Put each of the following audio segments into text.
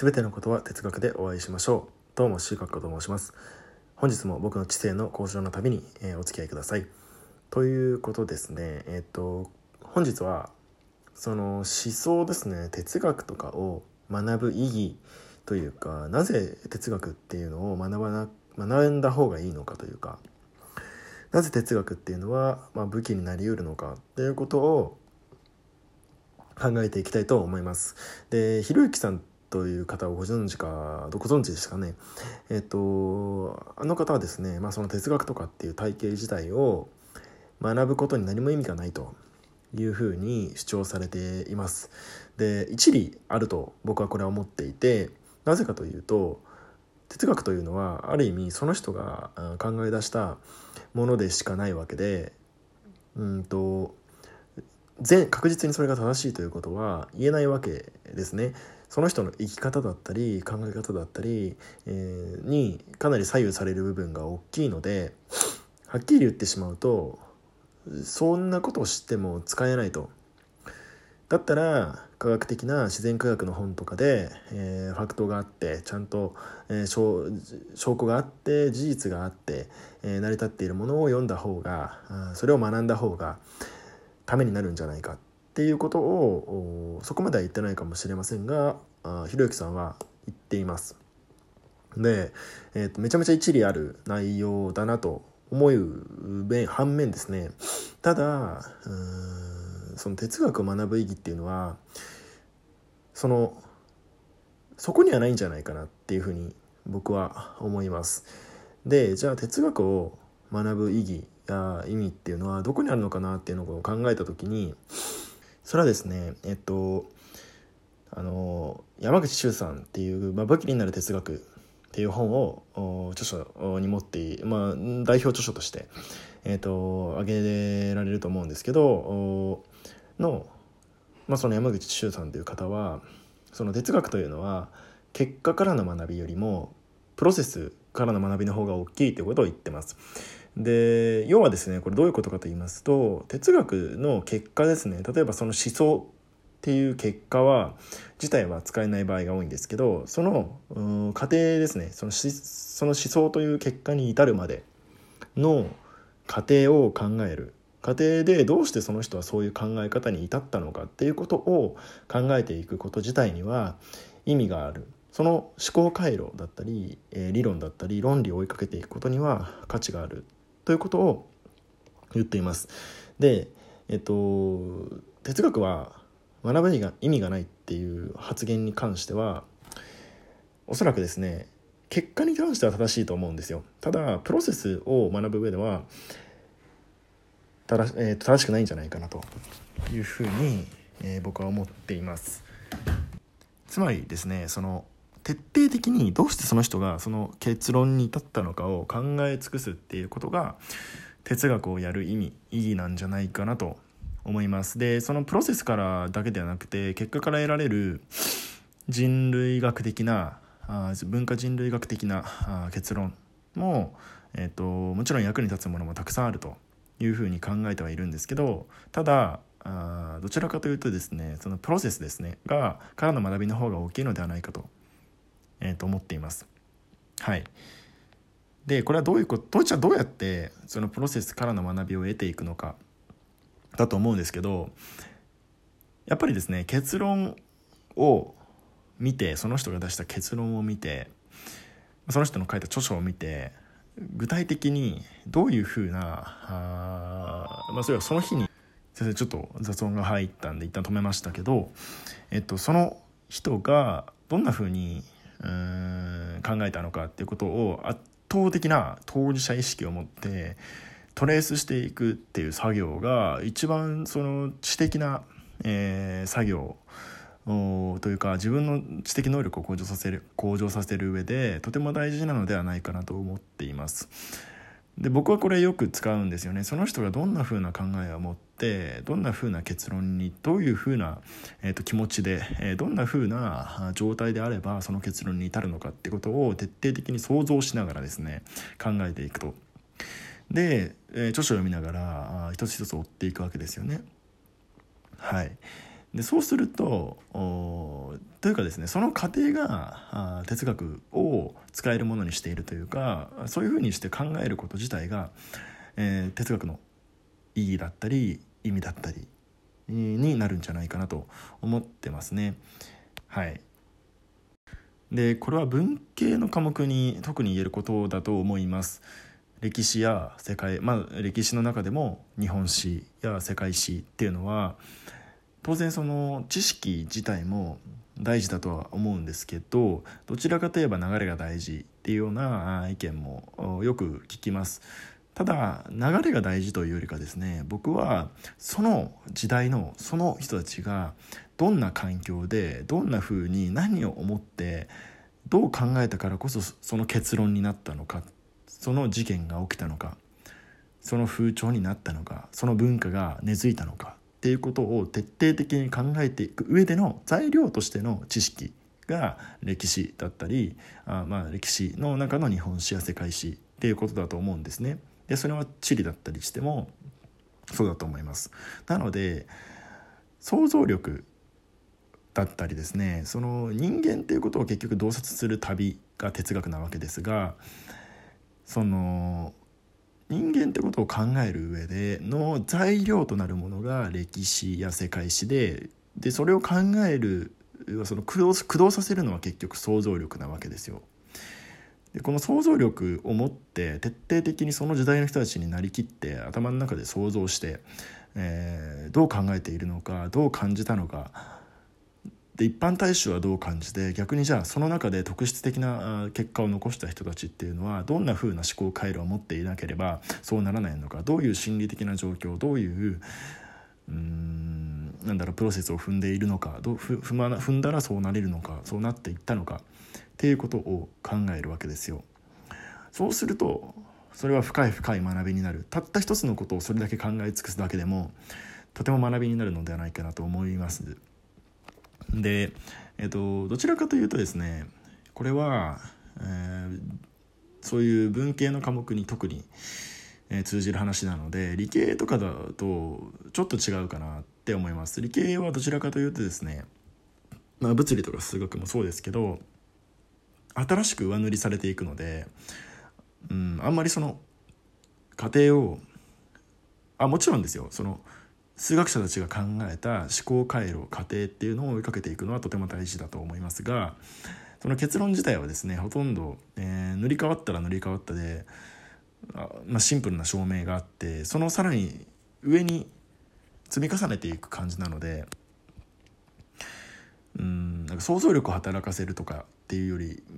すべてのことは哲学でお会いしましょう。どうもシーカッコと申します。本日も僕の知性の向上の旅に、えー、お付き合いください。ということですね。えっ、と本日はその思想ですね。哲学とかを学ぶ意義というかなぜ哲学っていうのを学ばな学んだ方がいいのかというかなぜ哲学っていうのは、まあ、武器になりうるのかっていうことを考えていきたいと思います。で、ひろゆきさんという方をご存知か、どこ存知ですかね。えっと、あの方はですね、まあその哲学とかっていう体系自体を学ぶことに何も意味がないというふうに主張されています。で、一理あると僕はこれは思っていて、なぜかというと、哲学というのはある意味その人が考え出したものでしかないわけでうんと全確実にそれが正しいということは言えないわけですね。その人の生き方だったり考え方だったり、えー、にかなり左右される部分が大きいのではっきり言ってしまうとそんなことを知っても使えないと。だったら科学的な自然科学の本とかで、えー、ファクトがあってちゃんと、えー、証証拠があって事実があって、えー、成り立っているものを読んだ方がそれを学んだ方がためになるんじゃないかっっていうことをそこまでは言ってないかもしれませんがひろゆきさんは言っています。で、えーと、めちゃめちゃ一理ある内容だなと思う反面ですねただその哲学を学ぶ意義っていうのはそのそこにはないんじゃないかなっていうふうに僕は思います。でじゃあ哲学を学ぶ意義や意味っていうのはどこにあるのかなっていうのを考えた時にそれはですねえっとあの山口周さんっていう、まあ、武器になる哲学っていう本を著書に持ってまあ、代表著書として、えーと、挙げられると思うんですけどの、まあ、その山口周さんという方はその哲学というのは結果からの学びよりもプロセスからの学びの方が大きいということを言ってます。で要はですねこれどういうことかと言いますと哲学の結果ですね。例えばその思想っていう結果は自体は使えない場合が多いんですけどその過程ですね。そのその思想という結果に至るまでの過程を考える。過程でどうしてその人はそういう考え方に至ったのかっていうことを考えていくこと自体には意味がある。その思考回路だったり、え理論だったり論理を追いかけていくことには価値がある。ということを言っています。で、えっと、哲学は学ぶにが意味がないっていう発言に関してはおそらくですね結果に関しては正しいと思うんですよただプロセスを学ぶ上では正,、えー、正しくないんじゃないかなというふうに、えー、僕は思っていますつまりですねその徹底的にどうしてその人がその結論に至ったのかを考え尽くすっていうことが哲学をやる意味意義なんじゃないかなと思います。でそのプロセスからだけではなくて結果から得られる人類学的なあ文化人類学的なあ結論も、えーと、もちろん役に立つものもたくさんあるというふうに考えてはいるんですけどただあどちらかというとですねそのプロセスですねがからの学びの方が大きいのではないかと,、えー、と思っています。はいでこれはどういうことじゃどうやってそのプロセスからの学びを得ていくのかだと思うんですけどやっぱりですね結論を見てその人が出した結論を見てその人の書いた著書を見て具体的にどういうふうなあ、まあ、それはその日に先生ちょっと雑音が入ったんで一旦止めましたけど、えっと、その人がどんなふうにうん考えたのかっていうことを圧倒的な当事者意識を持ってトレースしていくっていう作業が一番その知的な、えー、作業というか自分の知的能力を向上させる向上させる上でとても大事なのではないかなと思っています。で僕はこれよく使うんですよね。その人がどんな風な考えを持ってどんな風な結論にどういう風な、えーと、気持ちで、えー、どんな風な状態であればその結論に至るのかってことを徹底的に想像しながらですね考えていくと。で、えー、著書を読みながら一つ一つ追っていくわけですよね。はい、でそうするとというかですねその過程が哲学を使えるものにしているというかそういうふうにして考えること自体が、えー、哲学の意義だったり意味だったりになるんじゃないかなと思ってますね。はいでこれは文系の科目に特に言えることだと思います。歴史や世界まあ歴史の中でも日本史や世界史っていうのは当然その知識自体も大事だとは思うんですけどどちらかといえば流れが大事っていうような意見もよく聞きます。ただ流れが大事というよりかですね僕はその時代のその人たちがどんな環境でどんな風に何を思ってどう考えたからこそその結論になったのかその事件が起きたのかその風潮になったのかその文化が根付いたのかっていうことを徹底的に考えていく上での材料としての知識が歴史だったりあまあ歴史の中の日本史や世界史っていうことだと思うんですね。でそれは地理だったりしてもそうだと思います。なので想像力だったりですねその人間っていうことを結局洞察する旅が哲学なわけですがその人間ってことを考える上での材料となるものが歴史や世界史ででそれを考えるその駆動駆動させるのは結局想像力なわけですよ。でこの想像力を持って徹底的にその時代の人たちになりきって頭の中で想像して、えー、どう考えているのかどう感じたのかで一般大衆はどう感じて逆にじゃあその中で特質的な結果を残した人たちっていうのはどんな風な思考回路を持っていなければそうならないのかどういう心理的な状況どういううーんなんだろうプロセスを踏んでいるのかどふ踏ま踏んだらそうなれるのかそうなっていったのかっていうことを考えるわけですよ。そうするとそれは深い深い学びになるたった一つのことをそれだけ考え尽くすだけでもとても学びになるのではないかなと思います。で、えっと、どちらかというとですねこれは、えー、そういう文系の科目に特に、えー、通じる話なので理系とかだとちょっと違うかなって思います。理系はどちらかというとですね、まあ、物理とか数学もそうですけど新しく上塗りされていくので、うん、あんまりその過程をあもちろんですよ。その数学者たちが考えた思考回路過程っていうのを追いかけていくのはとても大事だと思いますがその結論自体はですねほとんど、えー、塗り替わったら塗り替わったであ、まあ、シンプルな証明があってそのさらに上に積み重ねていく感じなのでうんなんか想像力を働かせるとかっていうよりう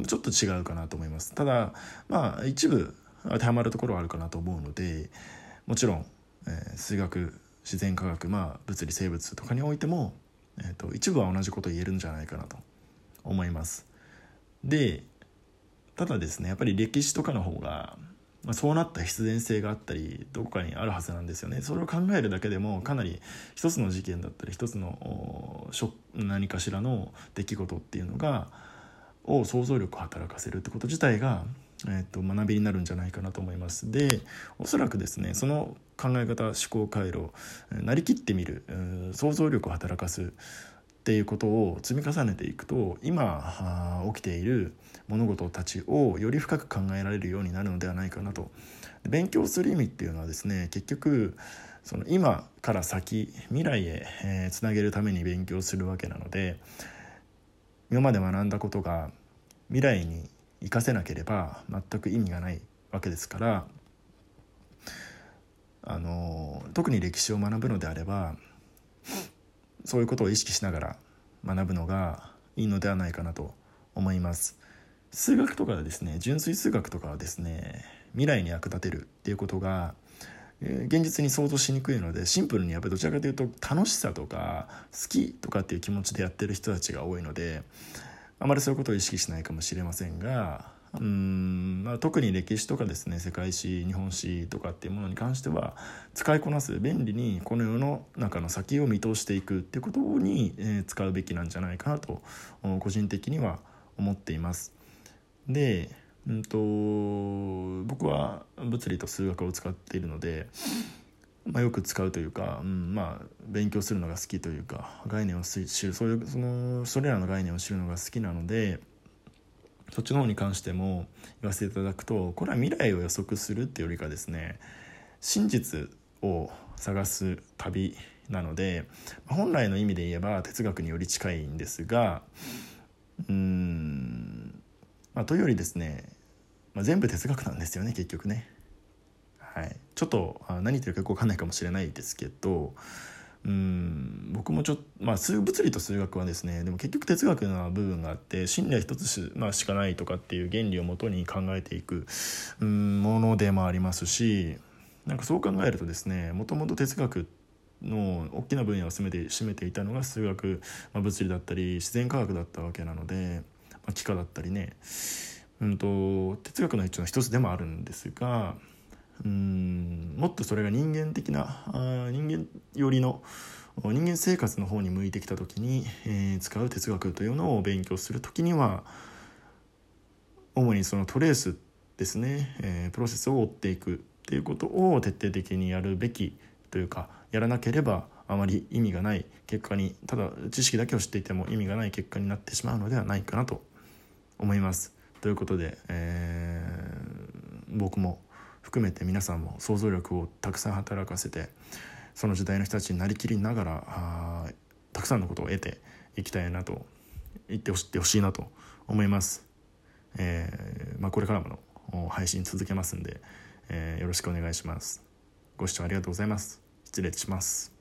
んちょっと違うかなと思います。ただまあ一部当てはまるところはあるかなと思うのでもちろん、えー、数学自然科学、まあ、物理生物とかにおいても、えーと、一部は同じこと言えるんじゃないかなと思います。でただですねやっぱり歴史とかの方が、まあ、そうなった必然性があったりどこかにあるはずなんですよね。それを考えるだけでもかなり一つの事件だったり一つの何かしらの出来事っていうのがを想像力を働かせるってこと自体がえーと、学びになるんじゃないかなと思います。でおそらくですねその考え方思考回路なりきってみる想像力を働かすっていうことを積み重ねていくと今起きている物事たちをより深く考えられるようになるのではないかなと。勉強する意味っていうのはですね結局その今から先未来へ、えー、つなげるために勉強するわけなので今まで学んだことが未来に生かせなければ全く意味がないわけですからあの特に歴史を学ぶのであればそういうことを意識しながら学ぶのがいいのではないかなと思います。数学とかですね純粋数学とかはですね未来に役立てるっていうことが現実に想像しにくいのでシンプルにやっぱりどちらかというと楽しさとか好きとかっていう気持ちでやってる人たちが多いのであまりそういうことを意識しないかもしれませんがうん、まあ、特に歴史とかですね世界史日本史とかっていうものに関しては使いこなす便利にこの世の中の先を見通していくっていうことに、えー、使うべきなんじゃないかなと個人的には思っています。でうんと僕は物理と数学を使っているのでまあ、よく使うというか、うんまあ、勉強するのが好きというか概念を知るそういうそのそれらの概念を知るのが好きなのでそっちの方に関しても言わせていただくとこれは未来を予測するっていうよりかですね真実を探す旅なので本来の意味で言えば哲学により近いんですがうん、まあ、というよりですね、まあ、全部哲学なんですよね結局ね。はい、ちょっと何言ってるかよく分かんないかもしれないですけどうん僕もちょっとまあ数物理と数学はですねでも結局哲学な部分があって真理は一つし,、まあ、しかないとかっていう原理をもとに考えていくうんものでもありますしなんかそう考えるとですねもともと哲学の大きな分野を占めて占めていたのが数学、まあ、物理だったり自然科学だったわけなので、まあ、幾何だったりね、うんと、哲学の一の一つでもあるんですがうんもっとそれが人間的なあ人間寄りの人間生活の方に向いてきた時に、えー、使う哲学というのを勉強する時には主にそのトレースですね、えー、プロセスを追っていくっていうことを徹底的にやるべきというかやらなければあまり意味がない結果にただ知識だけを知っていても意味がない結果になってしまうのではないかなと思います。ということで、えー、僕も含めて皆さんも想像力をたくさん働かせてその時代の人たちになりきりながらあたくさんのことを得ていきたいなと言ってほしいなと思います。えーまあ、これからもの配信続けますんで、えー、よろしくお願いします。ご視聴ありがとうございます。失礼します。